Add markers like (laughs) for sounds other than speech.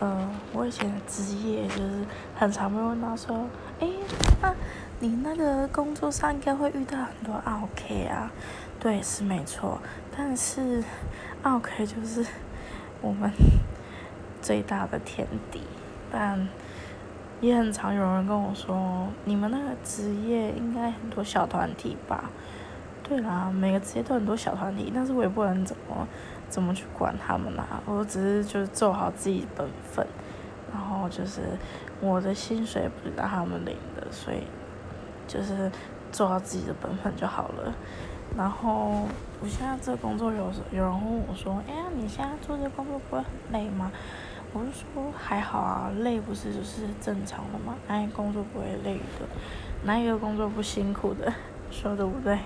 呃，我以前的职业就是很常被问到说，诶，那你那个工作上应该会遇到很多 OK 啊？对，是没错，但是 OK 就是我们 (laughs) 最大的天敌，但也很常有人跟我说，你们那个职业应该很多小团体吧？对啦，每个职业都很多小团体，但是我也不能怎么。怎么去管他们啦？我只是就是做好自己本分，然后就是我的薪水不是让他们领的，所以就是做好自己的本分就好了。然后我现在这工作有时有人问我说：“哎呀，你现在做这个工作不会很累吗？”我就说：“还好啊，累不是就是正常的嘛，哪一个工作不会累的？哪一个工作不辛苦的？(laughs) 说的不对？”